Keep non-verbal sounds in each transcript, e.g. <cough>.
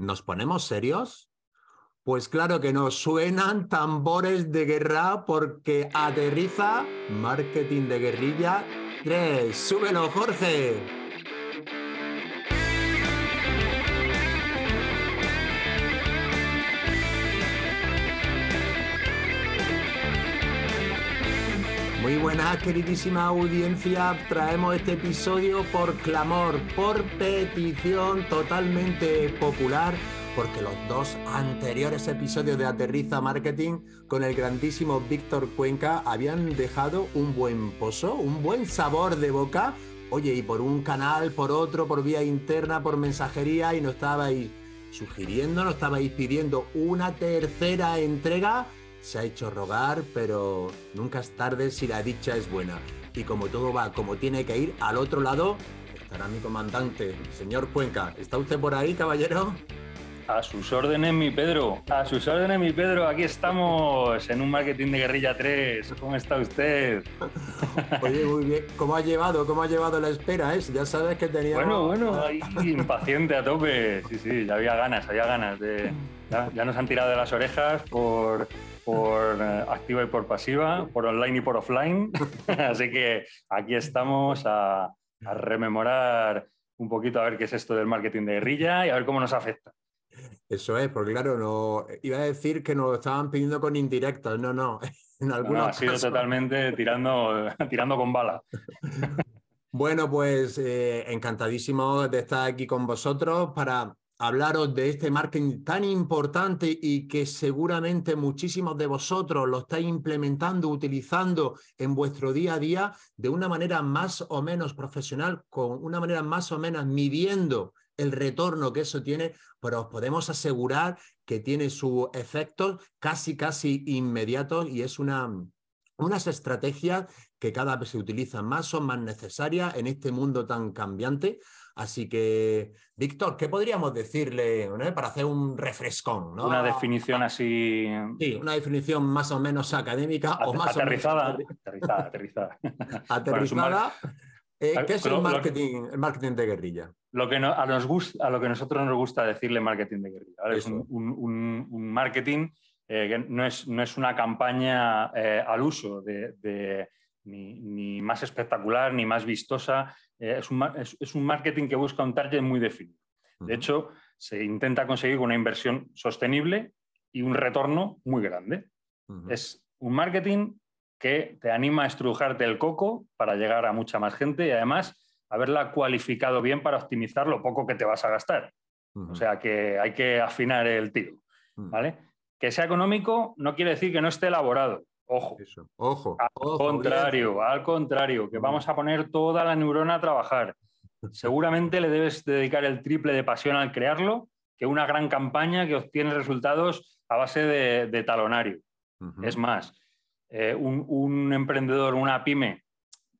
¿Nos ponemos serios? Pues claro que nos suenan tambores de guerra porque aterriza Marketing de Guerrilla 3. ¡Súbelo, Jorge! Muy buenas, queridísima audiencia. Traemos este episodio por clamor, por petición totalmente popular, porque los dos anteriores episodios de Aterriza Marketing con el grandísimo Víctor Cuenca habían dejado un buen pozo, un buen sabor de boca. Oye, y por un canal, por otro, por vía interna, por mensajería, y nos estabais sugiriendo, nos estabais pidiendo una tercera entrega se ha hecho rogar, pero nunca es tarde si la dicha es buena. Y como todo va como tiene que ir, al otro lado estará mi comandante, señor Cuenca. ¿Está usted por ahí, caballero? A sus órdenes, mi Pedro. A sus órdenes, mi Pedro. Aquí estamos en un marketing de guerrilla 3. ¿Cómo está usted? <laughs> Oye, muy bien. ¿Cómo ha llevado? ¿Cómo ha llevado la espera? Eh? Ya sabes que tenía. Bueno, bueno, impaciente a tope. Sí, sí, ya había ganas, había ganas de. ya nos han tirado de las orejas por por eh, activa y por pasiva, por online y por offline. <laughs> Así que aquí estamos a, rememorar un poquito a ver qué es esto del marketing de guerrilla y a ver cómo nos afecta. Eso es, porque claro, no, iba a decir que nos lo estaban pidiendo con indirectos, no, no. <laughs> En algunos ha sido totalmente tirando, tirando con bala. <laughs> Bueno, pues eh, encantadísimo de estar aquí con vosotros para hablaros de este marketing tan importante y que seguramente muchísimos de vosotros lo estáis implementando, utilizando en vuestro día a día de una manera más o menos profesional, con una manera más o menos midiendo el retorno que eso tiene, pero os podemos asegurar que tiene sus efectos casi, casi inmediatos y es una, unas estrategias que cada vez se utilizan más, son más necesarias en este mundo tan cambiante. Así que, Víctor, ¿qué podríamos decirle para hacer un refrescón? Una definición así. Sí, una definición más o menos académica o más aterrizada. Aterrizada, <laughs> aterrizada. aterrizada. Eh, ¿Qué es el marketing, el marketing de guerrilla? Lo que a, nos gusta, a lo que nosotros nos gusta decirle marketing de guerrilla. Es un, marketing eh, que no es, no es, una campaña eh, al uso de ni, más espectacular, ni más vistosa. Eh, es, un, marketing que busca un target muy definido. De hecho, se intenta conseguir una inversión sostenible y un retorno muy grande. Es un marketing que te anima a estrujarte el coco para llegar a mucha más gente y además haberla cualificado bien para optimizar lo poco que te vas a gastar. O sea que hay que afinar el tiro. ¿vale? Que sea económico no quiere decir que no esté elaborado. Ojo. Ojo. Al contrario, al contrario, que vamos a poner toda la neurona a trabajar. <laughs> Seguramente le debes dedicar el triple de pasión al crearlo que una gran campaña que obtiene resultados a base de, talonario. Es más, eh, un, emprendedor, una pyme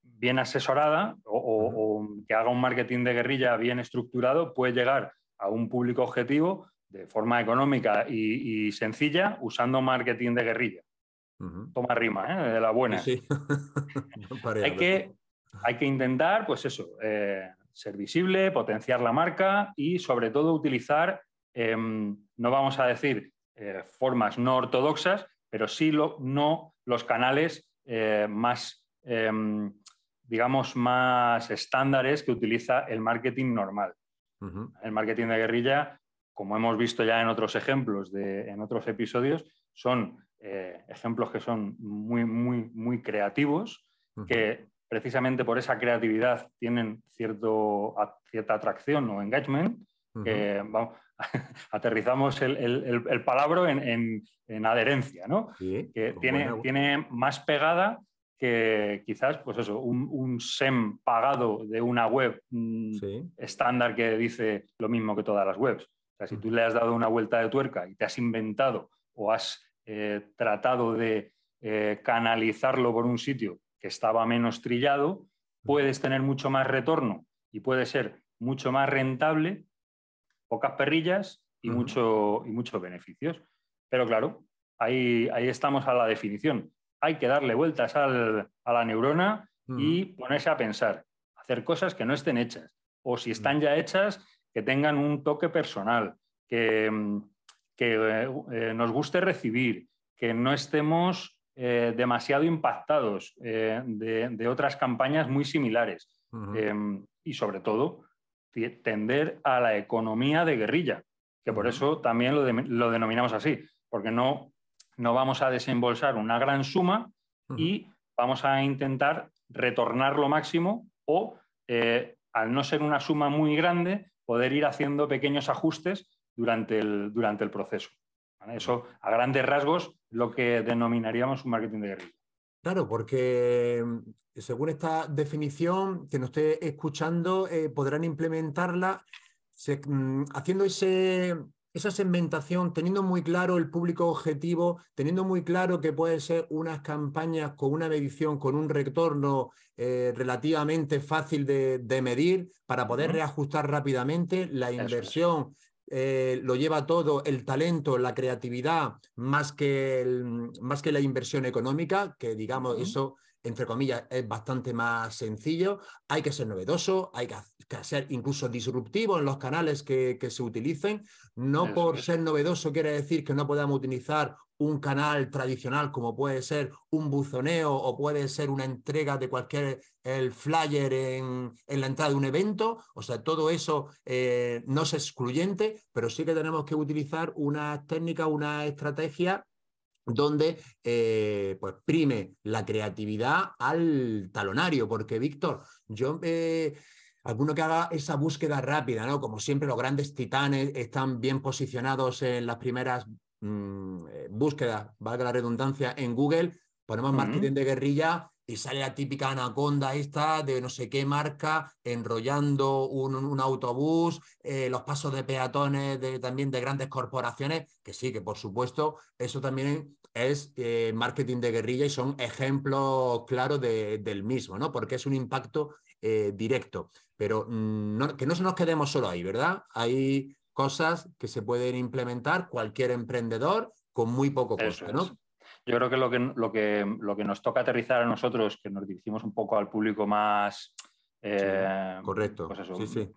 bien asesorada o, que haga un marketing de guerrilla bien estructurado puede llegar a un público objetivo de forma económica y sencilla usando marketing de guerrilla. Toma rima, ¿eh? de la buena. <laughs> hay, que, hay que intentar, pues eso, eh, ser visible, potenciar la marca y sobre todo utilizar, em, no vamos a decir eh, formas no ortodoxas, pero sí lo, no los canales más, em, digamos, más estándares que utiliza el marketing normal. El marketing de guerrilla, como hemos visto ya en otros ejemplos, de, en otros episodios, son eh, ejemplos que son muy, muy, muy creativos, que precisamente por esa creatividad tienen cierto, cierta atracción o engagement, que <laughs> aterrizamos el, el, palabra en, adherencia, ¿no? que pues tiene, tiene más pegada que quizás, pues eso, un, SEM pagado de una web mm, estándar que dice lo mismo que todas las webs. O sea, si tú le has dado una vuelta de tuerca y te has inventado o has eh, tratado de eh, canalizarlo por un sitio que estaba menos trillado, puedes tener mucho más retorno y puede ser mucho más rentable, pocas perrillas y, mucho, y muchos beneficios. Pero claro, ahí, ahí estamos a la definición. Hay que darle vueltas a la neurona y ponerse a pensar, hacer cosas que no estén hechas, o si están ya hechas, que tengan un toque personal, que, eh, nos guste recibir, que no estemos eh, demasiado impactados de, otras campañas muy similares. y sobre todo, tender a la economía de guerrilla, que por eso también lo, denominamos así, porque no, no vamos a desembolsar una gran suma y vamos a intentar retornar lo máximo o, eh, al no ser una suma muy grande, poder ir haciendo pequeños ajustes durante el, durante el proceso. Eso, a grandes rasgos, lo que denominaríamos un marketing de guerrilla. Claro, porque mm, según esta definición que nos esté escuchando, eh, podrán implementarla mm, haciendo ese, esa segmentación, teniendo muy claro el público objetivo, teniendo muy claro que puede ser unas campañas con una medición, con un retorno eh, relativamente fácil de, medir para poder reajustar rápidamente la inversión. Eh, lo lleva todo el talento, la creatividad, más que, más que la inversión económica, que digamos eso entre comillas, es bastante más sencillo. Hay que ser novedoso, hay que, ser incluso disruptivo en los canales que, se utilicen. No por ser novedoso quiere decir que no podamos utilizar un canal tradicional como puede ser un buzoneo o puede ser una entrega de cualquier el flyer en, la entrada de un evento. O sea, todo eso eh, no es excluyente, pero sí que tenemos que utilizar una técnica, una estrategia donde eh, pues prime la creatividad al talonario, porque Víctor, yo... Eh, alguno que haga esa búsqueda rápida, ¿no? Como siempre, los grandes titanes están bien posicionados en las primeras mm, eh, búsquedas, valga la redundancia, en Google, ponemos marketing de guerrilla y sale la típica anaconda esta de no sé qué marca enrollando un, autobús, los pasos de peatones de, también de grandes corporaciones, que sí, que por supuesto eso también es eh, marketing de guerrilla y son ejemplos claros del mismo, ¿no? Porque es un impacto eh, directo. Pero mm, que no nos quedemos solo ahí, ¿verdad? Hay cosas que se pueden implementar cualquier emprendedor con muy poco costo, ¿no? Yo creo que lo, que lo, que lo que nos toca aterrizar a nosotros, que nos dirigimos un poco al público más... Eh, correcto. Pues sí, sí.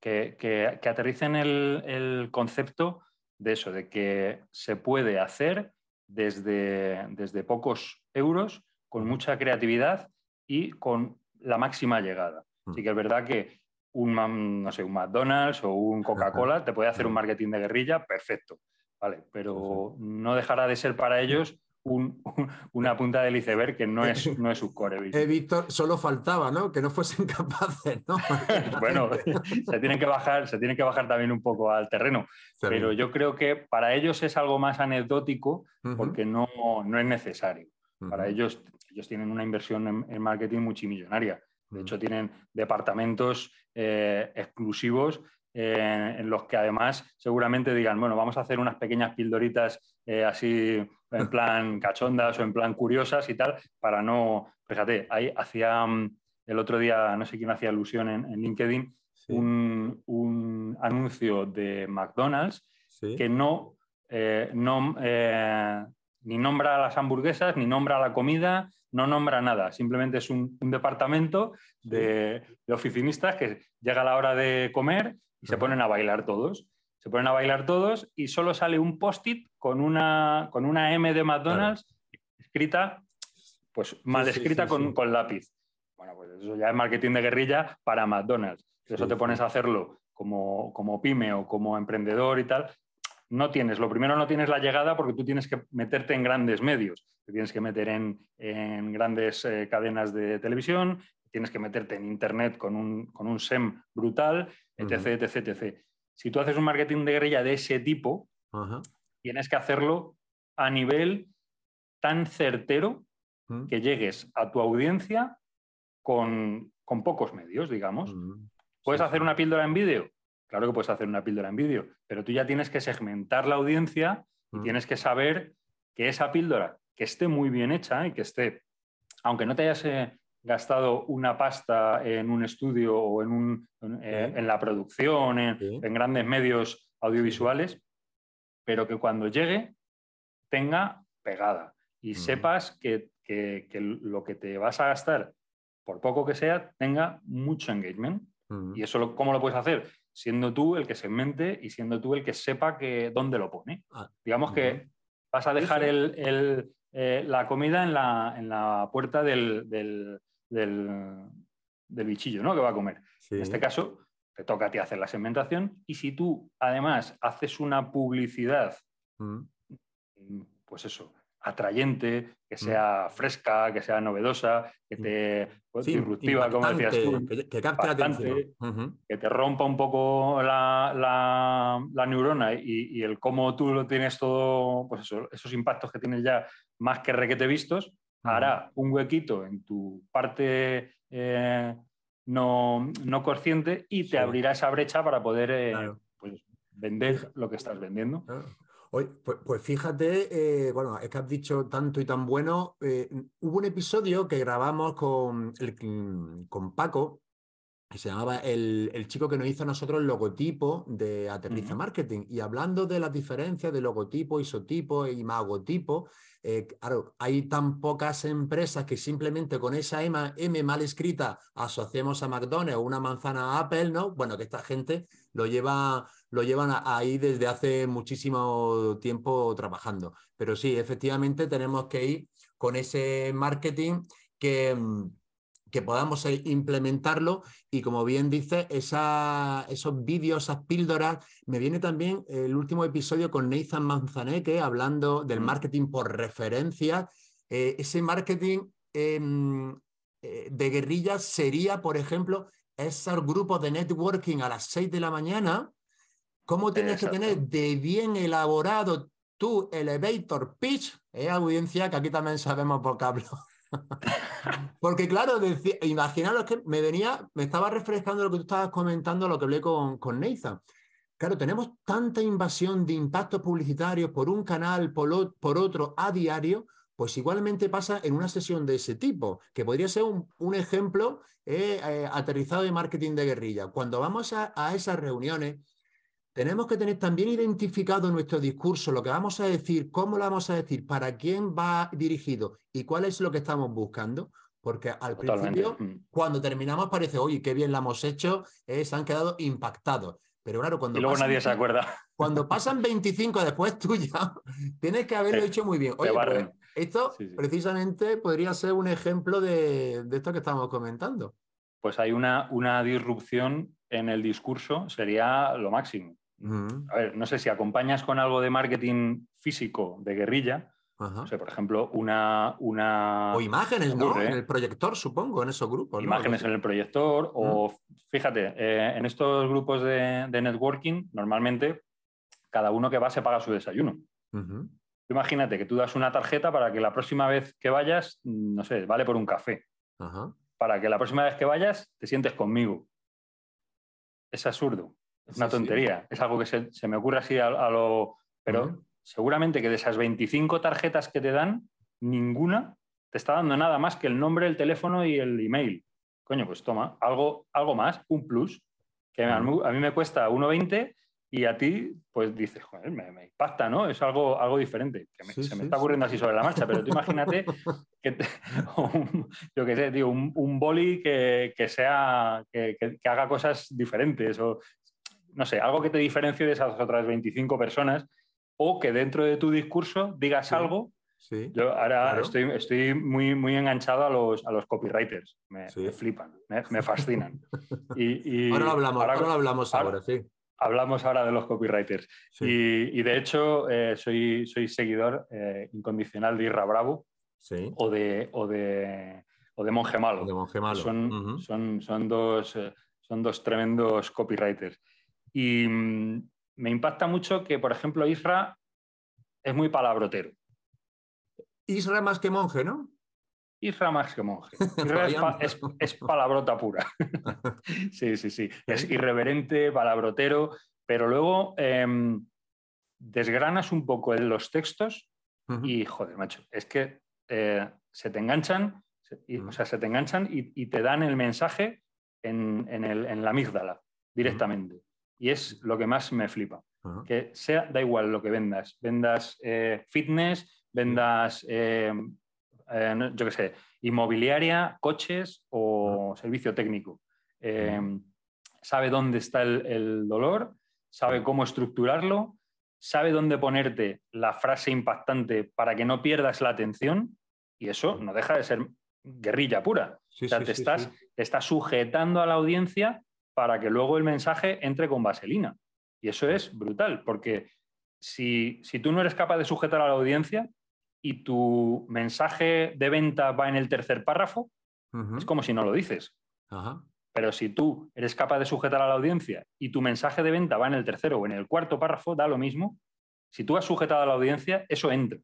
Que, que, aterricen el, el concepto de eso, de que se puede hacer desde, desde pocos euros, con mucha creatividad y con la máxima llegada. Así que es verdad que un, no sé, un McDonald's o un Coca-Cola te puede hacer un marketing de guerrilla perfecto, ¿vale? Pero no dejará de ser para ellos una punta del iceberg que no es, no es su core <laughs> He Víctor, solo faltaba, ¿no? Que no fuesen <laughs> capaces, ¿no? bueno, <laughs> se tienen, que bajar, se tienen que bajar también un poco al terreno. Pero yo creo que para ellos es algo más anecdótico porque no, no es necesario. Para ellos, ellos tienen una inversión en, marketing multimillonaria. De hecho, tienen departamentos eh, exclusivos eh, en los que además seguramente digan, bueno, vamos a hacer unas pequeñas pildoritas eh, así en plan <laughs> cachondas o en plan curiosas y tal, para no, fíjate, ahí hacía mm, el otro día, no sé quién hacía alusión en, LinkedIn, un, anuncio de McDonald's que no, eh, no ni nombra las hamburguesas, ni nombra la comida, no nombra nada, simplemente es un, departamento de, de, oficinistas que llega a la hora de comer y se ponen a bailar todos. Se ponen a bailar todos y solo sale un post-it con una, con una M de McDonald's escrita, pues mal escrita con, con, lápiz. Bueno, pues eso ya es marketing de guerrilla para McDonald's. eso te pones a hacerlo como, como pyme o como emprendedor y tal, no tienes, lo primero no tienes la llegada porque tú tienes que meterte en grandes medios, te tienes que meter en, en grandes eh, cadenas de televisión, tienes que meterte en Internet con un, con un SEM brutal, etc, etc, etc. Si tú haces un marketing de guerrilla de ese tipo, tienes que hacerlo a nivel tan certero que llegues a tu audiencia con, pocos medios, digamos. ¿Puedes hacer una píldora en vídeo? Claro que puedes hacer una píldora en vídeo, pero tú ya tienes que segmentar la audiencia y tienes que saber que esa píldora, que esté muy bien hecha y que esté, aunque no te hayas eh, gastado una pasta en un estudio o en, un, en, eh, la producción, en, grandes medios audiovisuales, pero que cuando llegue tenga pegada. Y sepas que, lo que te vas a gastar, por poco que sea, tenga mucho engagement. Y eso, ¿cómo lo puedes hacer? siendo tú el que segmente y siendo tú el que sepa que, dónde lo pone. Ah, Digamos que vas a dejar el- el, eh, la comida en la, en la puerta del, del- del- del bichillo ¿no? que va a comer. sí. En este caso, te toca a ti hacer la segmentación y si tú además haces una publicidad, Mm, mm, pues eso, atrayente, que Mm. sea fresca, que sea novedosa, que te pues, sí, disruptiva, como decías tú, que, que capte la atención. Que te rompa un poco la, la- la neurona y, y el cómo tú lo tienes todo, pues eso, esos impactos que tienes ya más que requete vistos, hará un huequito en tu parte eh, no, no consciente y te Sí. abrirá esa brecha para poder eh, Claro. pues, vender lo que estás vendiendo. Ah. Oye, pues, pues fíjate, eh, bueno, es que has dicho tanto y tan bueno. hubo un episodio que grabamos con, el- con Paco, que se llamaba el, el chico que nos hizo a nosotros el logotipo de Aterriza. Marketing. Y hablando de las diferencias de logotipo, isotipo y magotipo, eh, claro, hay tan pocas empresas que simplemente con esa M, mal escrita asociemos a McDonald's o una manzana a Apple, ¿no? Bueno, que esta gente lo lleva lo llevan ahí desde hace muchísimo tiempo trabajando. Pero sí, efectivamente tenemos que ir con ese marketing que, mm, que podamos eh, implementarlo y como bien dice, esa, esos vídeos, esas píldoras, me viene también el último episodio con Nathan Manzaneque hablando del Mm. marketing por referencia. Eh, ese marketing em, eh, de guerrilla sería, por ejemplo, esos grupos de networking a las 6 de la mañana, ¿cómo tienes que Exacto. tener de bien elaborado tu elevator pitch? Eh, audiencia, que aquí también sabemos vocablo. <laughs> Porque claro, decía- imaginaros que me venía, me estaba refrescando lo que tú estabas comentando, lo que hablé con, con. Claro, tenemos tanta invasión de impactos publicitarios por un canal, por, por otro, a diario, pues igualmente pasa en una sesión de ese tipo, que podría ser un, ejemplo eh, eh, aterrizado de marketing de guerrilla. Cuando vamos a esas reuniones, tenemos que tener también identificado nuestro discurso, lo que vamos a decir, cómo lo vamos a decir, para quién va dirigido y cuál es lo que estamos buscando. Porque al Totalmente. principio, Mm. cuando terminamos, parece, oye, qué bien la hemos hecho, eh, se han quedado impactados. Pero claro, cuando Y luego pasan nadie se acuerda. <laughs> cuando pasan 25 después tú ya <laughs> tienes que haberlo hecho muy bien. Oye, pues, esto Sí, sí. precisamente podría ser un ejemplo de, de esto que estamos comentando. Pues hay una, una disrupción en el discurso, sería lo máximo. A ver, no sé si acompañas con algo de marketing físico de guerrilla, no sé, por ejemplo, una, una O imágenes, En el proyector, supongo, en esos grupos. ¿no? imágenes en el proyector o, fíjate, eh, en estos grupos de, de networking, normalmente cada uno que va se paga su desayuno. Imagínate que tú das una tarjeta para que la próxima vez que vayas, no sé, vale por un café. Para que la próxima vez que vayas te sientes conmigo. Es absurdo, es una sí. tontería. Es algo que se, se me ocurre así a, a lo... Pero seguramente que de esas 25 tarjetas que te dan, ninguna te está dando nada más que el nombre, el teléfono y el email. Coño, pues toma, algo, algo más, un plus, que a mí, a mí me cuesta 1,20 y a ti, pues dices, joder, me, me impacta, ¿no? Es algo, algo diferente. Que me- Sí, se me está ocurriendo así sobre la marcha, pero tú imagínate <laughs> que, te- <laughs> un- yo qué sé, tío, un, un boli que, que sea, que, que- que haga cosas diferentes o, no sé, algo que te diferencie de esas otras 25 personas o que dentro de tu discurso digas Sí. algo Sí. yo ahora Claro. estoy, estoy muy, muy enganchado a los, a los copywriters. Me, Sí. me flipan, me, me fascinan. <laughs> Y, y Ahora lo hablamos, ahora ahora lo hablamos ahora- ahora, sí. hablamos ahora de los copywriters. Sí, Y, y de hecho, eh, soy, soy seguidor eh, incondicional de Irra Bravo sí. o de, o de, o de Monje Malo. De Monje Malo. Son, Ujú. son, son, dos, eh, son dos tremendos copywriters. Y mm, me impacta mucho que, por ejemplo, Isra es muy palabrotero. Isra más que monje, ¿no? Isra más que monje. <laughs> Isra es, pa- es- es palabrota pura. <laughs> sí, sí, sí. Es irreverente, palabrotero, pero luego em, desgranas un poco en los textos y, joder, macho, es que eh, se te enganchan, se- y- o sea, se te enganchan y, y te dan el mensaje en, en el- en la amígdala directamente. Y es lo que más me flipa. Que sea, da igual lo que vendas. Vendas eh, fitness, vendas, eh, eh, yo qué sé, inmobiliaria, coches o servicio técnico. Eh, sabe dónde está el, dolor, sabe cómo estructurarlo, sabe dónde ponerte la frase impactante para que no pierdas la atención y eso no deja de ser guerrilla pura. o sea, te, estás, te estás sujetando a la audiencia para que luego el mensaje entre con vaselina. Y eso es brutal, porque si, tú no eres capaz de sujetar a la audiencia y tu mensaje de venta va en el tercer párrafo, es como si no lo dices. Pero si tú eres capaz de sujetar a la audiencia y tu mensaje de venta va en el tercero o en el cuarto párrafo, da lo mismo. Si tú has sujetado a la audiencia, eso entra.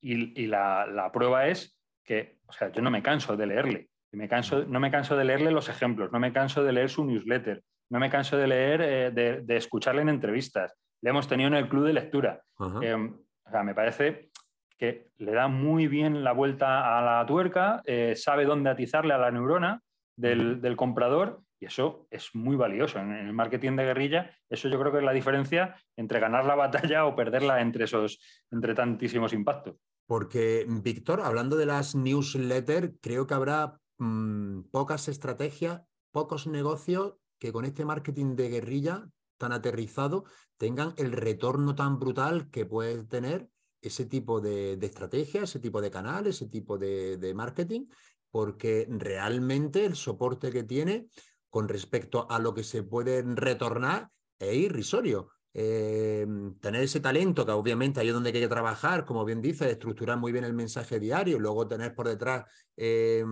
Y, la, prueba es que, o sea, yo no me canso de leerle. Me canso, no me canso de leerle los ejemplos, no me canso de leer su newsletter, no me canso de leer, eh, de, escucharle en entrevistas. Le hemos tenido en el club de lectura. O sea, me parece que le da muy bien la vuelta a la tuerca, eh, sabe dónde atizarle a la neurona del, comprador y eso es muy valioso. En, el marketing de guerrilla, eso yo creo que es la diferencia entre ganar la <laughs> batalla o perderla entre, esos, entre tantísimos impactos. Porque, Víctor, hablando de las newsletters, creo que habrá mm, pocas estrategias, pocos negocios que con este marketing de guerrilla tan aterrizado tengan el retorno tan brutal que puede tener ese tipo de, estrategia, ese tipo de canal, ese tipo de, marketing, porque realmente el soporte que tiene con respecto a lo que se puede retornar es irrisorio. Eh, tener ese talento, que obviamente ahí es donde hay que trabajar, como bien dice, estructurar muy bien el mensaje diario, luego tener por detrás eh,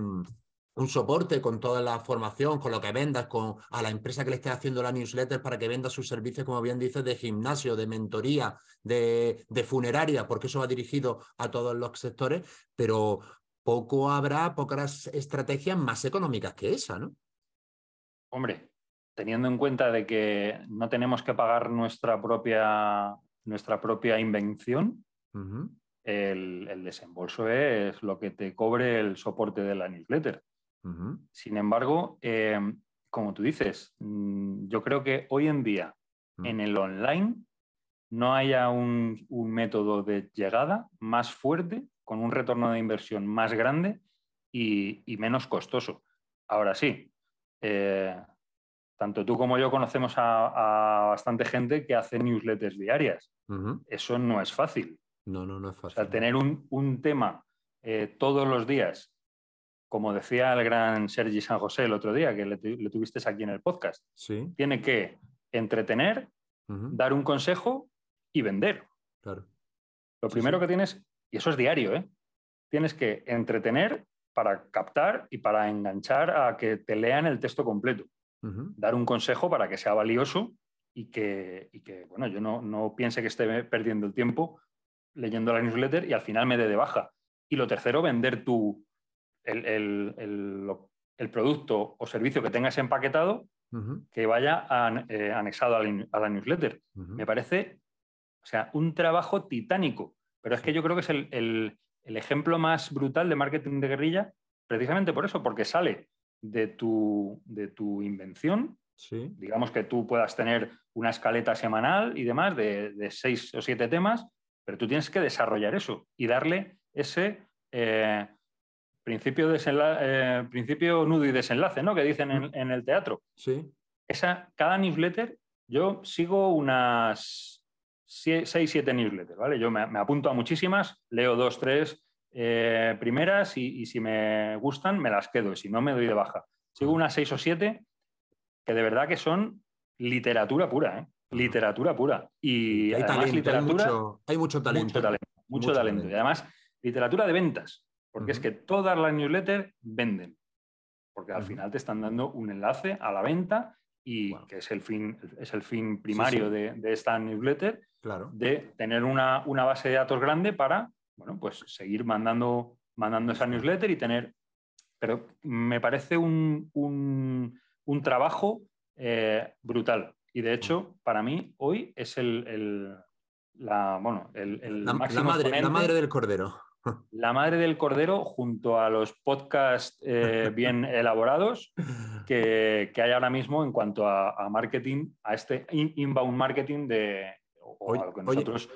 un soporte con toda la formación, con lo que vendas, con a la empresa que le esté haciendo la newsletter para que venda sus servicios, como bien dices, de gimnasio, de mentoría, de, funeraria, porque eso va dirigido a todos los sectores, pero poco habrá, pocas estrategias más económicas que esa, ¿no? Hombre, teniendo en cuenta de que no tenemos que pagar nuestra propia, nuestra propia invención, el, el, desembolso es lo que te cobre el soporte de la newsletter. Sin embargo, em, como tú dices, mm, yo creo que hoy en día mm. en el online no haya un, método de llegada más fuerte, con un retorno de inversión más grande y, menos costoso. Ahora sí, eh, tanto tú como yo conocemos a, bastante gente que hace newsletters diarias. Eso no es fácil. No, no, no es fácil. tener un, tema eh, todos los días como decía el gran Sergi San José el otro día, que le, tuviste aquí en el podcast, sí. tiene que entretener, dar un consejo y vender. Claro. Lo primero que tienes, y eso es diario, ¿eh? tienes que entretener para captar y para enganchar a que te lean el texto completo. Dar un consejo para que sea valioso y que, bueno, yo no, no piense que esté perdiendo el tiempo leyendo la newsletter y al final me dé de baja. Y lo tercero, vender tu, el, producto o servicio que tengas empaquetado que vaya eh, anexado a la, newsletter. Me parece, o sea, un trabajo titánico, pero es que yo creo que es el, ejemplo más brutal de marketing de guerrilla, precisamente por eso, porque sale de tu, de tu invención. Digamos que tú puedas tener una escaleta semanal y demás de, seis o siete temas, pero tú tienes que desarrollar eso y darle ese eh, principio, eh, principio nudo y desenlace, ¿no? Que dicen en, el teatro. Sí. Esa, cada newsletter, yo sigo unas 6, 7 newsletters, ¿vale? Yo me, apunto a muchísimas, leo dos, tres eh, primeras y, si me gustan me las quedo y si no me doy de baja. Sigo unas seis o siete que de verdad que son literatura pura, ¿eh? Literatura pura. Y hay además literatura... Hay mucho, talento. Mucho talento. Mucho, talento. Y además, literatura de ventas. Porque es que todas las newsletters venden. Porque al final te están dando un enlace a la venta y que es el fin, es el fin primario De, esta newsletter, claro. de tener una, base de datos grande para bueno, pues seguir mandando, mandando esa newsletter y tener. Pero me parece un, trabajo eh, brutal. Y de hecho, para mí, hoy es el, la, bueno, el, madre, la madre del cordero. <laughs> La madre del cordero junto a los podcasts eh, <laughs> bien elaborados que, hay ahora mismo en cuanto a, marketing, a este inbound marketing de o, lo que nosotros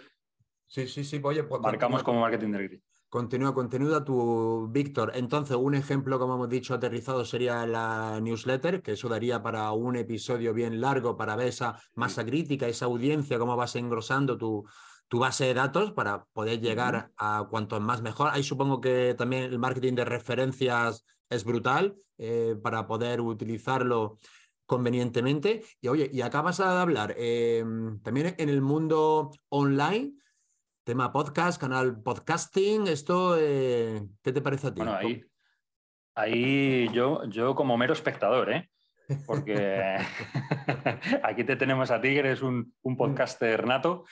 sí, sí, sí, oye, pues, marcamos como marketing de Continúa, continúa tu Víctor. Entonces, un ejemplo, como hemos dicho, aterrizado sería la newsletter, que eso daría para un episodio bien largo para ver esa masa crítica, esa audiencia, cómo vas engrosando tu, tu base de datos para poder llegar a cuanto más mejor. Ahí supongo que también el marketing de referencias es brutal eh, para poder utilizarlo convenientemente. Y oye, y acabas de hablar em, también en el mundo online Tema podcast, canal podcasting, esto, eh, ¿qué te parece a ti? Bueno, ahí, ahí yo, yo como mero espectador, ¿eh? Porque <laughs> <laughs> aquí te tenemos a ti, que eres un, un podcaster nato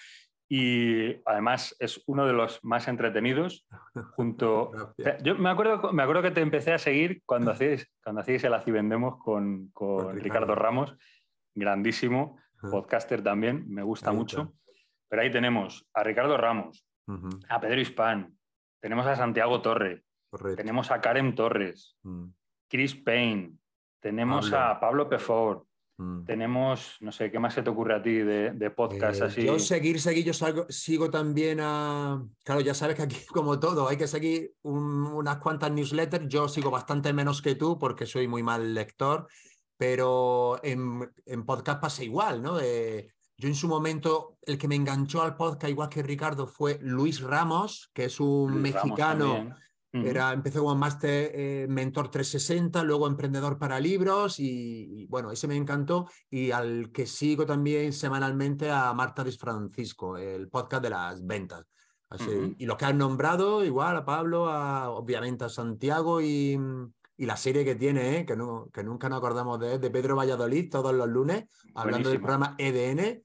y además es uno de los más entretenidos <laughs> junto yo me acuerdo me acuerdo que te empecé a seguir cuando hacíais cuando hacíais el Así Vendemos con, con, Ricardo. Ramos grandísimo podcaster también me gusta mucho. pero ahí tenemos a Ricardo Ramos, a Pedro Hispán, tenemos a Santiago Torre, tenemos a Karen Torres, mm. Chris Payne, tenemos a Pablo Pefor, mm. tenemos, no sé, ¿qué más se te ocurre a ti de, podcast eh, así? Yo seguir, seguir, yo sigo también a... Claro, ya sabes que aquí <laughs> como todo, hay que seguir unas cuantas newsletters, yo sigo bastante menos que tú porque soy muy mal lector, pero en, podcast pasa igual, ¿no? Yo en su momento, el que me enganchó al podcast, igual que Ricardo, fue Luis Ramos, que es un mexicano. Era, empezó como máster eh, mentor 360, luego emprendedor para libros y, bueno, ese me encantó. Y al que sigo también semanalmente a Marta Luis Francisco, el podcast de las ventas. Así, Y los que han nombrado, igual a Pablo, a, obviamente a Santiago y, y la serie que tiene, ¿eh? que, no, que nunca nos acordamos de, de Pedro Valladolid, todos los lunes, hablando del programa EDN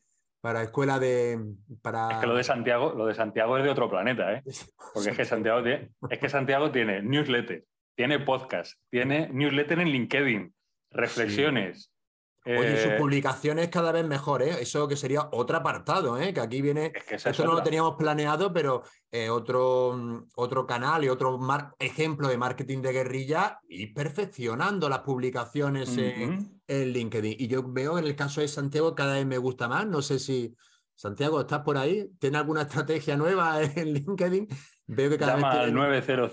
para escuela de. Para... Es que lo de Santiago, lo de Santiago es de otro planeta, ¿eh? Porque es que Santiago tiene, es que Santiago tiene newsletter, tiene podcast, tiene newsletter en LinkedIn, reflexiones. Oye, sus eh, publicaciones cada vez mejor, ¿eh? Eso que sería otro apartado, ¿eh? Que aquí viene. Esto no lo teníamos planeado, pero eh, otro, otro canal y otro ejemplo de marketing de guerrilla y perfeccionando las publicaciones en, en, LinkedIn. Y yo veo en el caso de Santiago cada vez me gusta más. No sé si. Santiago, ¿estás por ahí? ¿Tiene alguna estrategia nueva <laughs> en LinkedIn? Veo que cada Llama vez al 900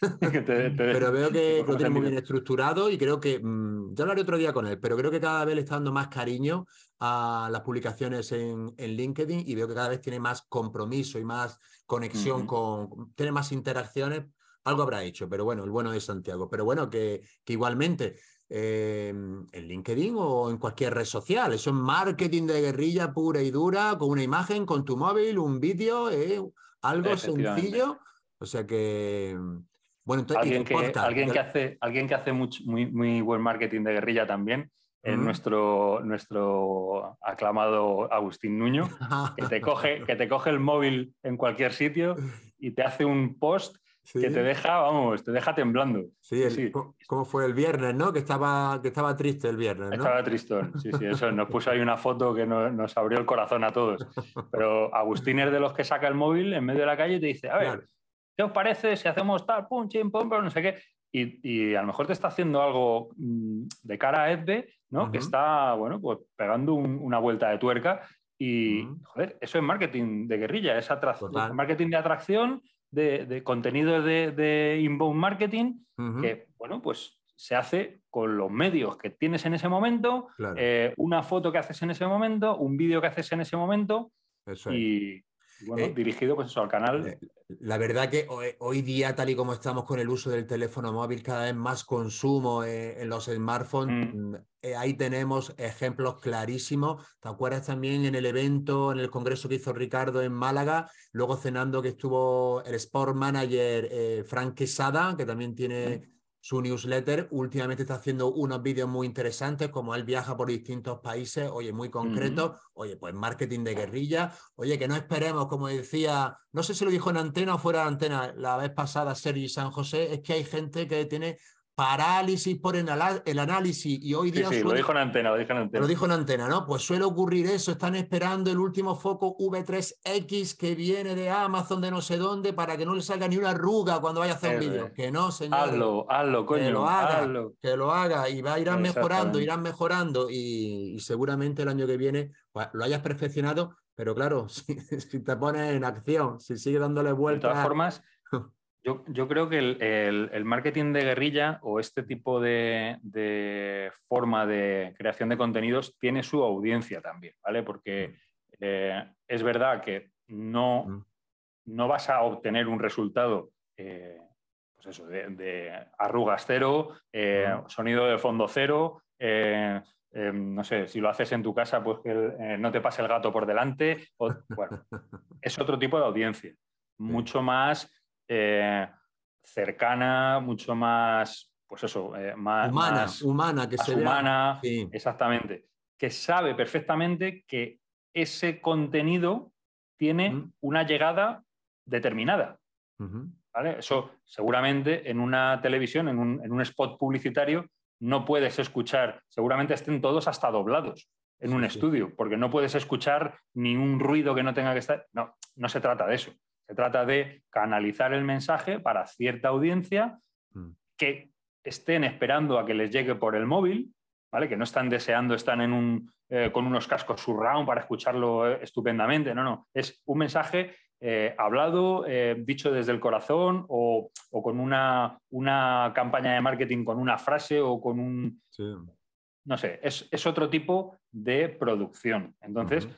<laughs> Pero veo que <laughs> lo tiene muy bien estructurado y creo que, mm, ya hablaré otro día con él, pero creo que cada vez le está dando más cariño a las publicaciones en, en LinkedIn y veo que cada vez tiene más compromiso y más conexión con, tiene más interacciones, algo habrá hecho, pero bueno, el bueno de Santiago. Pero bueno, que, que igualmente eh, en LinkedIn o en cualquier red social. Eso es marketing de guerrilla pura y dura, con una imagen, con tu móvil, un vídeo, eh, algo sencillo. O sea que. Bueno, entonces, alguien, que, alguien, que hace, alguien que hace muy, muy buen marketing de guerrilla también es nuestro, nuestro aclamado Agustín Nuño, que te, <laughs> coge, que te coge el móvil en cualquier sitio y te hace un post que te deja, vamos, te deja temblando. Sí, sí. ¿cómo fue el viernes, no? Que estaba, que estaba triste el viernes, ¿no? Estaba tristón, sí, sí, eso. Nos puso ahí una foto que nos, abrió el corazón a todos. Pero Agustín es de los que saca el móvil en medio de la calle y te dice, a ver, ¿qué os parece si hacemos tal, pum, chim, pum, pero no sé qué? Y, a lo mejor te está haciendo algo mm, de cara a Edbe, ¿no? Que está, bueno, pues pegando una vuelta de tuerca y, joder, eso es marketing de guerrilla, es marketing de atracción de, contenido de, inbound marketing que, bueno, pues se hace con los medios que tienes en ese momento, eh, una foto que haces en ese momento, un vídeo que haces en ese momento y, bueno, eh, dirigido pues al canal. Eh, la verdad que hoy, día, tal y como estamos con el uso del teléfono móvil, cada vez más consumo en los smartphones, mm. Mm, ahí tenemos ejemplos clarísimos. ¿Te acuerdas también en el evento, en el congreso que hizo Ricardo en Málaga? Luego cenando que estuvo el Sport Manager Frank Quesada, que también tiene su newsletter. Últimamente está haciendo unos vídeos muy interesantes, como él viaja por distintos países, oye, muy concreto, oye, pues marketing de guerrilla, oye, que no esperemos, como decía, no sé si lo dijo en antena o fuera de antena la vez pasada Sergi San José, es que hay gente que tiene parálisis por el, análisis y hoy día... Sí, lo dijo en antena, lo dijo en antena. Lo dijo en antena, ¿no? Pues suele ocurrir eso, están esperando el último foco V3X que viene de Amazon de no sé dónde para que no le salga ni una arruga cuando vaya a hacer un vídeo. Que no, señor. Hazlo, hazlo, coño. Que lo haga, que lo haga y va, irán mejorando, irán mejorando y, seguramente el año que viene pues, lo hayas perfeccionado, pero claro, <laughs> si, te pones en acción, si sigues dándole vueltas... De todas formas Yo, creo que el, marketing de guerrilla o este tipo de, forma de creación de contenidos tiene su audiencia también, ¿vale? Porque eh, es verdad que no, mm. no vas a obtener un resultado eh, pues eso, de, arrugas cero, eh, sonido de fondo cero, no sé, si lo haces en tu casa, pues que no te pase el gato por delante. bueno, <laughs> es otro tipo de audiencia, mucho más eh, cercana, mucho más, pues eso, eh, más humana, humana, que se humana, exactamente, que sabe perfectamente que ese contenido tiene una llegada determinada. ¿vale? Eso seguramente en una televisión, en un, en un, spot publicitario, no puedes escuchar, seguramente estén todos hasta doblados en un estudio, porque no puedes escuchar ni un ruido que no tenga que estar. No, no se trata de eso. Se trata de canalizar el mensaje para cierta audiencia mm. que estén esperando a que les llegue por el móvil, ¿vale? que no están deseando, están en un, eh, con unos cascos surround para escucharlo eh, estupendamente. No, no, es un mensaje eh, hablado, dicho desde el corazón o, con una, una, campaña de marketing con una frase o con un... No sé, es, otro tipo de producción. Entonces,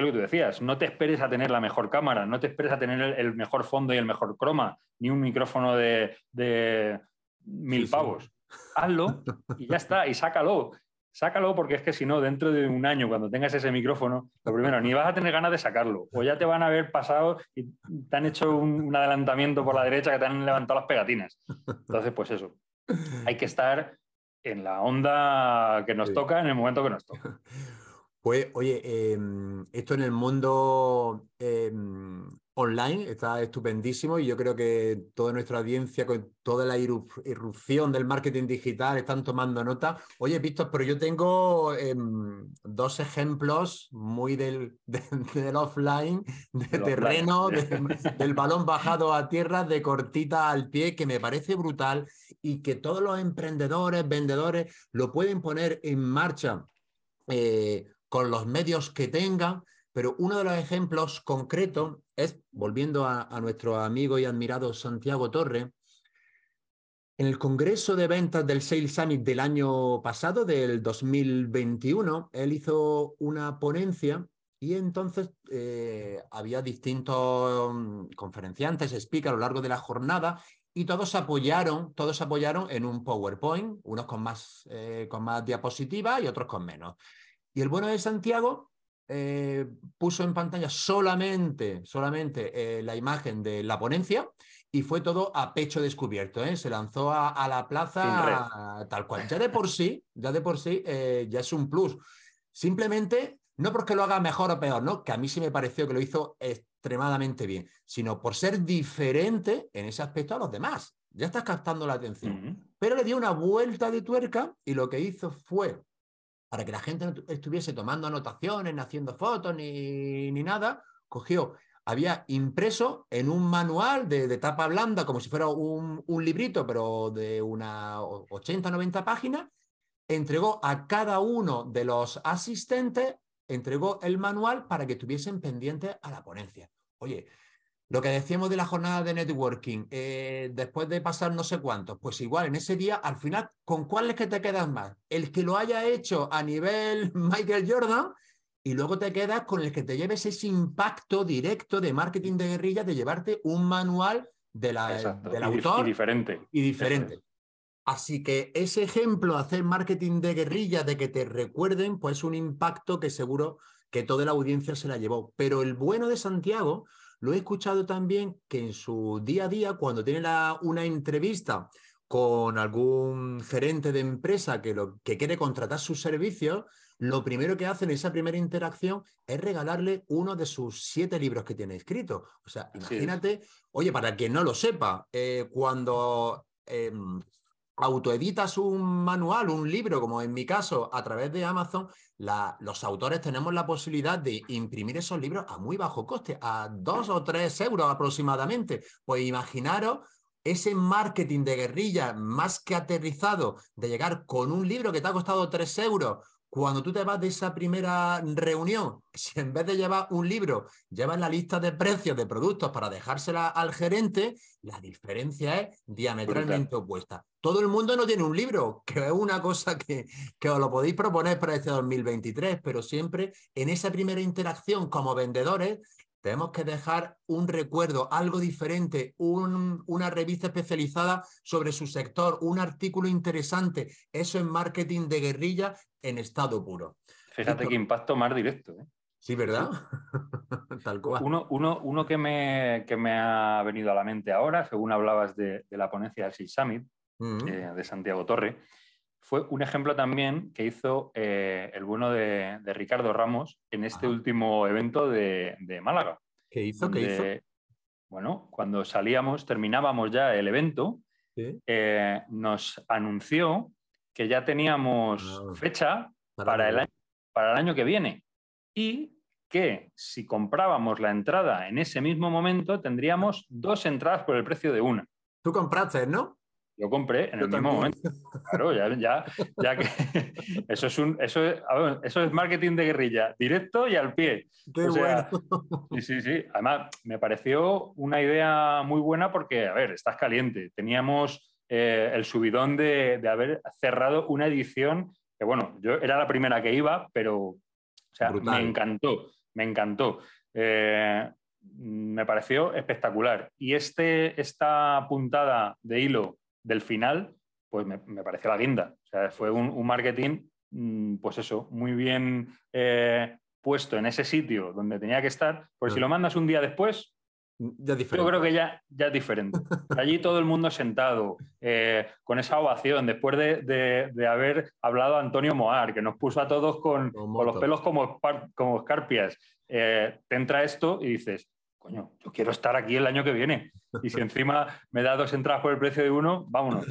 lo que tú decías, no te esperes a tener la mejor cámara, no te esperes a tener el, mejor fondo y el mejor croma, ni un micrófono de, mil pavos. Hazlo <laughs> y ya está, y sácalo. Sácalo porque es que si no, dentro de un año, cuando tengas ese micrófono, lo primero, ni vas a tener ganas de sacarlo, o ya te van a haber pasado y te han hecho un, adelantamiento por la derecha que te han levantado las pegatinas. Entonces, pues eso, hay que estar en la onda que nos toca en el momento que nos toca. <laughs> Pues, oye, em, esto en el mundo em, online está estupendísimo y yo creo que toda nuestra audiencia, con toda la irrupción del marketing digital, están tomando nota. Oye, Víctor, pero yo tengo em, dos ejemplos muy del, <laughs> del offline, de terreno, <laughs> del balón bajado a tierra, de cortita al pie, que me parece brutal y que todos los emprendedores, vendedores, lo pueden poner en marcha. Eh, con los medios que tengan, pero uno de los ejemplos concretos es, volviendo a, nuestro amigo y admirado Santiago Torre, en el Congreso de Ventas del Sales Summit del año pasado, del 2021, él hizo una ponencia y entonces eh, había distintos mm, conferenciantes, speakers a lo largo de la jornada y todos apoyaron, todos apoyaron en un PowerPoint, unos con más, eh, con más diapositivas y otros con menos. Y el bueno de Santiago eh, puso en pantalla solamente, solamente eh, la imagen de la ponencia y fue todo a pecho descubierto. ¿eh? Se lanzó a, la plaza tal cual. Ya de por sí, ya de por sí, ya es un plus. Simplemente, no porque lo haga mejor o peor, ¿no? que a mí sí me pareció que lo hizo extremadamente bien, sino por ser diferente en ese aspecto a los demás. Ya estás captando la atención. Pero le dio una vuelta de tuerca y lo que hizo fue para que la gente no estuviese tomando anotaciones, ni haciendo fotos, ni, ni nada, cogió, había impreso en un manual de, tapa blanda, como si fuera un, un, librito, pero de unas 80, 90 páginas, entregó a cada uno de los asistentes, entregó el manual para que estuviesen pendientes a la ponencia. Oye, lo que decíamos de la jornada de networking, eh, después de pasar no sé cuántos, pues igual en ese día, al final, ¿con cuál es que te quedas más? El que lo haya hecho a nivel <laughs> Michael Jordan y luego te quedas con el que te lleves ese impacto directo de marketing de guerrilla, de llevarte un manual de la, del autor. Y diferente. Y diferente. Así que ese ejemplo, hacer marketing de guerrilla, de que te recuerden, pues un impacto que seguro que toda la audiencia se la llevó. Pero el bueno de Santiago lo he escuchado también que en su día a día, cuando tiene una entrevista con algún gerente de empresa que, lo, que quiere contratar sus servicios, lo primero que hace en esa primera interacción es regalarle uno de sus siete libros que tiene escrito. O sea, imagínate, oye, para quien no lo sepa, eh, cuando em, autoeditas un manual, un libro, como en mi caso, a través de Amazon, los autores tenemos la posibilidad de imprimir esos libros a muy bajo coste, a dos o tres euros aproximadamente. Pues imaginaros ese marketing de guerrilla más que aterrizado de llegar con un libro que te ha costado tres euros cuando tú te vas de esa primera reunión, <laughs> si en vez de llevar un libro, llevas la lista de precios de productos para dejársela al gerente, la diferencia es diametralmente opuesta. Todo el mundo no tiene un libro, <laughs> que es una cosa que, que os lo podéis proponer para este 2023, pero siempre en esa primera interacción como vendedores tenemos que dejar un recuerdo, algo diferente, una revista especializada sobre su sector, un artículo interesante. Eso es marketing de guerrilla en estado puro. Fíjate qué impacto más directo. ¿eh? Sí, ¿verdad? <laughs> Tal cual. Uno, uno, uno que, me, que, me, ha venido a la mente ahora, según hablabas de, la ponencia del Six Summit mm. eh, de Santiago Torre, fue un ejemplo también que hizo eh, el bueno de, Ricardo Ramos en este último evento de, Málaga. ¿Qué hizo? ¿Qué hizo? Bueno, cuando salíamos, terminábamos ya el evento, eh, nos anunció que ya teníamos ah. fecha para el, año, para el año que viene y que si comprábamos la entrada en ese mismo momento tendríamos dos entradas por el precio de una. Tú compraste, ¿no? Yo compré en el mismo momento. Claro, ya, ya, que <laughs> eso es un eso es, eso es marketing de guerrilla, directo y al pie. Qué bueno. Sí, sí, sí. Además, me pareció una idea muy buena porque, a ver, estás caliente. Teníamos eh, el subidón de, haber cerrado una edición que, bueno, yo era la primera que iba, pero o sea, me encantó, me encantó. Eh, me pareció espectacular. Y este, esta puntada de hilo del final, pues me, pareció la guinda. O sea, fue un, marketing, mm, pues eso, muy bien eh, puesto en ese sitio donde tenía que estar. Pues si lo mandas un día después, ya yo creo que ya, ya es diferente. Allí todo el mundo sentado, eh, con esa ovación, después de, haber hablado Antonio Moar, que nos puso a todos con, los pelos como, como escarpias. Eh, te entra esto y dices, coño, yo quiero estar aquí el año que viene. Y si <laughs> encima me da dos entradas por el precio de uno, vámonos.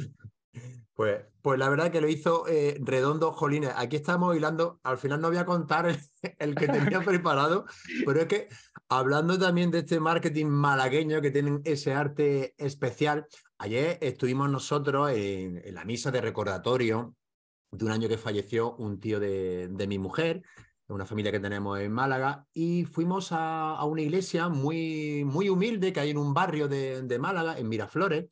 Pues, pues la verdad que lo hizo eh, redondo, Jolines. Aquí estamos hilando. Al final no voy a contar <laughs> el, que tenía <laughs> preparado, pero es que hablando también de este marketing malagueño que tienen ese arte especial, ayer estuvimos nosotros en, la misa de recordatorio de un año que falleció un tío de, de mi mujer, una familia que tenemos en Málaga, y fuimos a, una iglesia muy, muy humilde que hay en un barrio de, Málaga, en Miraflores,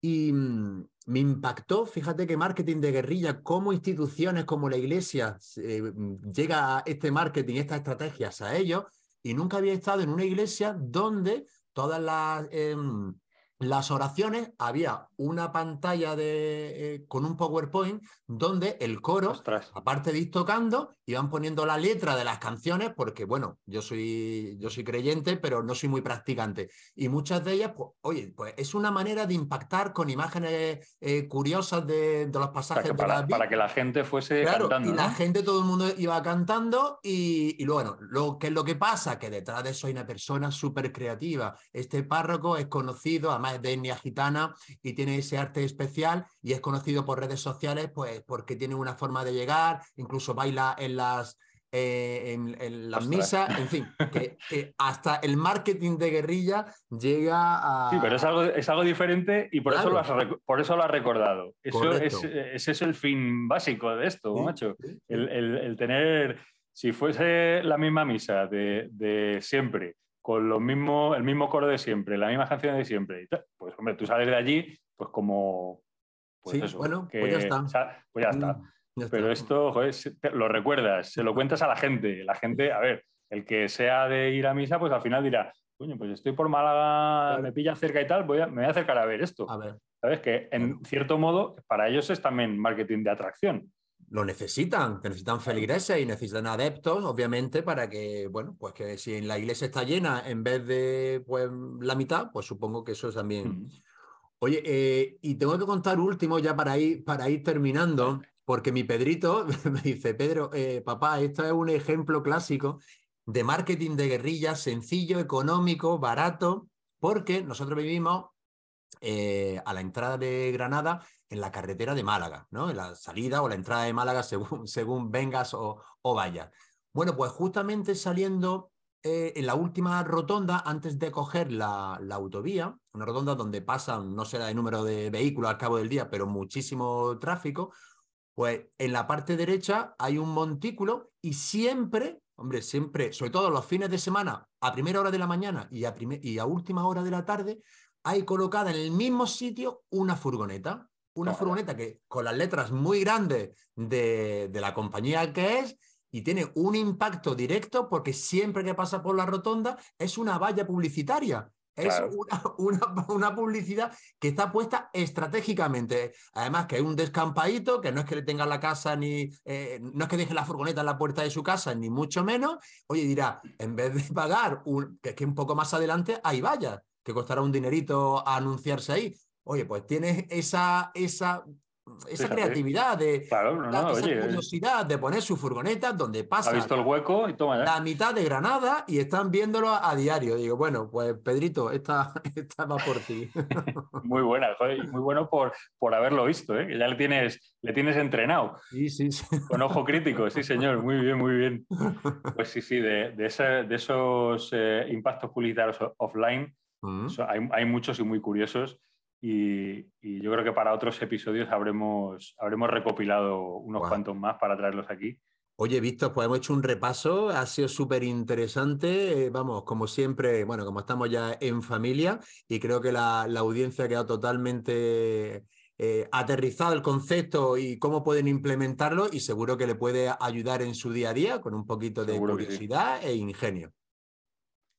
y mm, me impactó, fíjate que marketing de guerrilla, cómo instituciones como la iglesia eh, llega a este marketing, estas estrategias a ellos, y nunca había estado en una iglesia donde todas las... Em, las oraciones había una pantalla de, eh, con un PowerPoint donde el coro, aparte de ir tocando, iban poniendo la letra de las canciones, porque bueno, yo soy, yo soy creyente, pero no soy muy practicante. Y muchas de ellas, pues, oye, pues es una manera de impactar con imágenes eh, curiosas de, los pasajes para, de la para, que la gente fuese cantando. Y la gente, todo el mundo iba cantando, y, y bueno, lo que es lo que pasa, que detrás de eso hay una persona súper creativa. Este párroco es conocido, además de etnia gitana y tiene ese arte especial y es conocido por redes sociales pues porque tiene una forma de llegar, incluso baila en las, eh, en, las misas, en fin, <laughs> que, hasta el marketing de guerrilla llega a... Sí, pero es algo, es algo diferente y por, eso lo has, por eso lo has recordado. Eso es, ese es el fin básico de esto, macho. El, el, tener, si fuese la misma misa de, de siempre, con lo mismo, el mismo coro de siempre, la misma canción de siempre. Pues hombre, tú sales de allí, pues como... Pues sí, bueno, pues ya está. Pues ya está. Mm, Pero esto, joder, lo recuerdas, se lo cuentas a la gente. La gente, a ver, el que sea de ir a misa, pues al final dirá, coño, pues estoy por Málaga, me pilla cerca y tal, voy a, me voy a acercar a ver esto. A ver. ¿Sabes? Que en cierto modo, para ellos es también marketing de atracción lo necesitan, necesitan feligreses y necesitan adeptos, obviamente, para que, bueno, pues que si en la iglesia está llena en vez de pues, la mitad, pues supongo que eso es también. Oye, eh, y tengo que contar último ya para ir, para ir terminando, porque mi Pedrito <laughs> me dice, Pedro, eh, papá, esto es un ejemplo clásico de marketing de guerrilla, sencillo, económico, barato, porque nosotros vivimos eh, a la entrada de Granada en la carretera de Málaga, ¿no? En la salida o la entrada de Málaga según, <laughs> según vengas o, o vayas. Bueno, pues justamente saliendo eh, en la última rotonda, antes de coger la, la, autovía, una rotonda donde pasan, no sé el número de vehículos al cabo del día, pero muchísimo tráfico, Pues en la parte derecha hay un montículo y siempre, hombre, siempre, sobre todo los fines de semana, a primera hora de la mañana y a, y a última hora de la tarde, hay colocada en el mismo sitio una furgoneta. Una furgoneta que con las letras muy grandes de, de la compañía que es y tiene un impacto directo porque siempre que pasa por la rotonda es una valla publicitaria. Es <laughs> una, una, publicidad que está puesta estratégicamente. Además, que es un descampadito, que no es que le tenga la casa ni. Eh, no es que deje la furgoneta en la puerta de su casa, ni mucho menos. Oye, dirá, en vez de pagar, un, que es que un poco más adelante hay vallas, que costará un dinerito anunciarse ahí. Oye, pues tienes esa, esa esa creatividad, de esa curiosidad de poner su furgoneta donde pasa. Ha visto el hueco y toma La mitad de Granada y están viéndolo a, diario. Digo, bueno, pues Pedrito, esta, <laughs> esta va por ti. <laughs> muy buena, muy bueno por, por haberlo visto, ¿eh? que ya le tienes, le tienes entrenado. Sí, sí, sí. Con ojo crítico, sí, señor, muy bien, muy bien. Pues sí, sí, de, de, de esos eh, impactos publicitarios offline mm. hay, hay muchos y muy curiosos. Y, yo creo que para otros episodios habremos, habremos recopilado unos cuantos más para traerlos aquí. Oye, Víctor, pues hemos hecho un repaso, ha sido súper interesante. Eh, vamos, como siempre, bueno, como estamos ya en familia y creo que la, audiencia ha quedado totalmente eh, aterrizado el concepto y cómo pueden implementarlo y seguro que le puede ayudar en su día a día con un poquito de curiosidad e ingenio.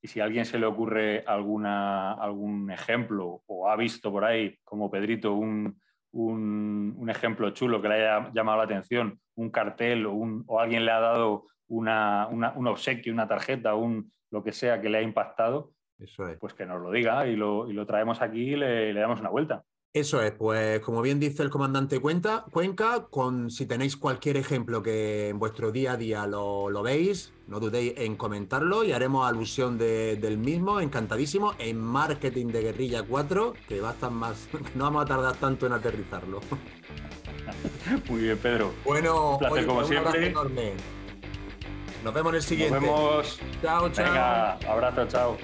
Y si a alguien se le ocurre alguna, algún ejemplo o ha visto por ahí, como Pedrito, un, un, ejemplo chulo que le haya llamado la atención, un cartel o, un, o alguien le ha dado una, un obsequio, una tarjeta, un, lo que sea que le ha impactado, Eso es. pues que nos lo diga y lo, y lo traemos aquí y le, le damos una vuelta. Eso es, pues como bien dice el comandante Cuenca, Cuenca con, si tenéis cualquier ejemplo que en vuestro día a día lo, lo veis, no dudéis en comentarlo y haremos alusión del mismo, encantadísimo, en Marketing de Guerrilla 4, que va a estar más, <laughs> no vamos a tardar tanto en aterrizarlo. <laughs> Muy bien, Pedro. Bueno, un placer como siempre. Nos vemos en el siguiente. Nos vemos. Chao, chao. Venga, abrazo, chao.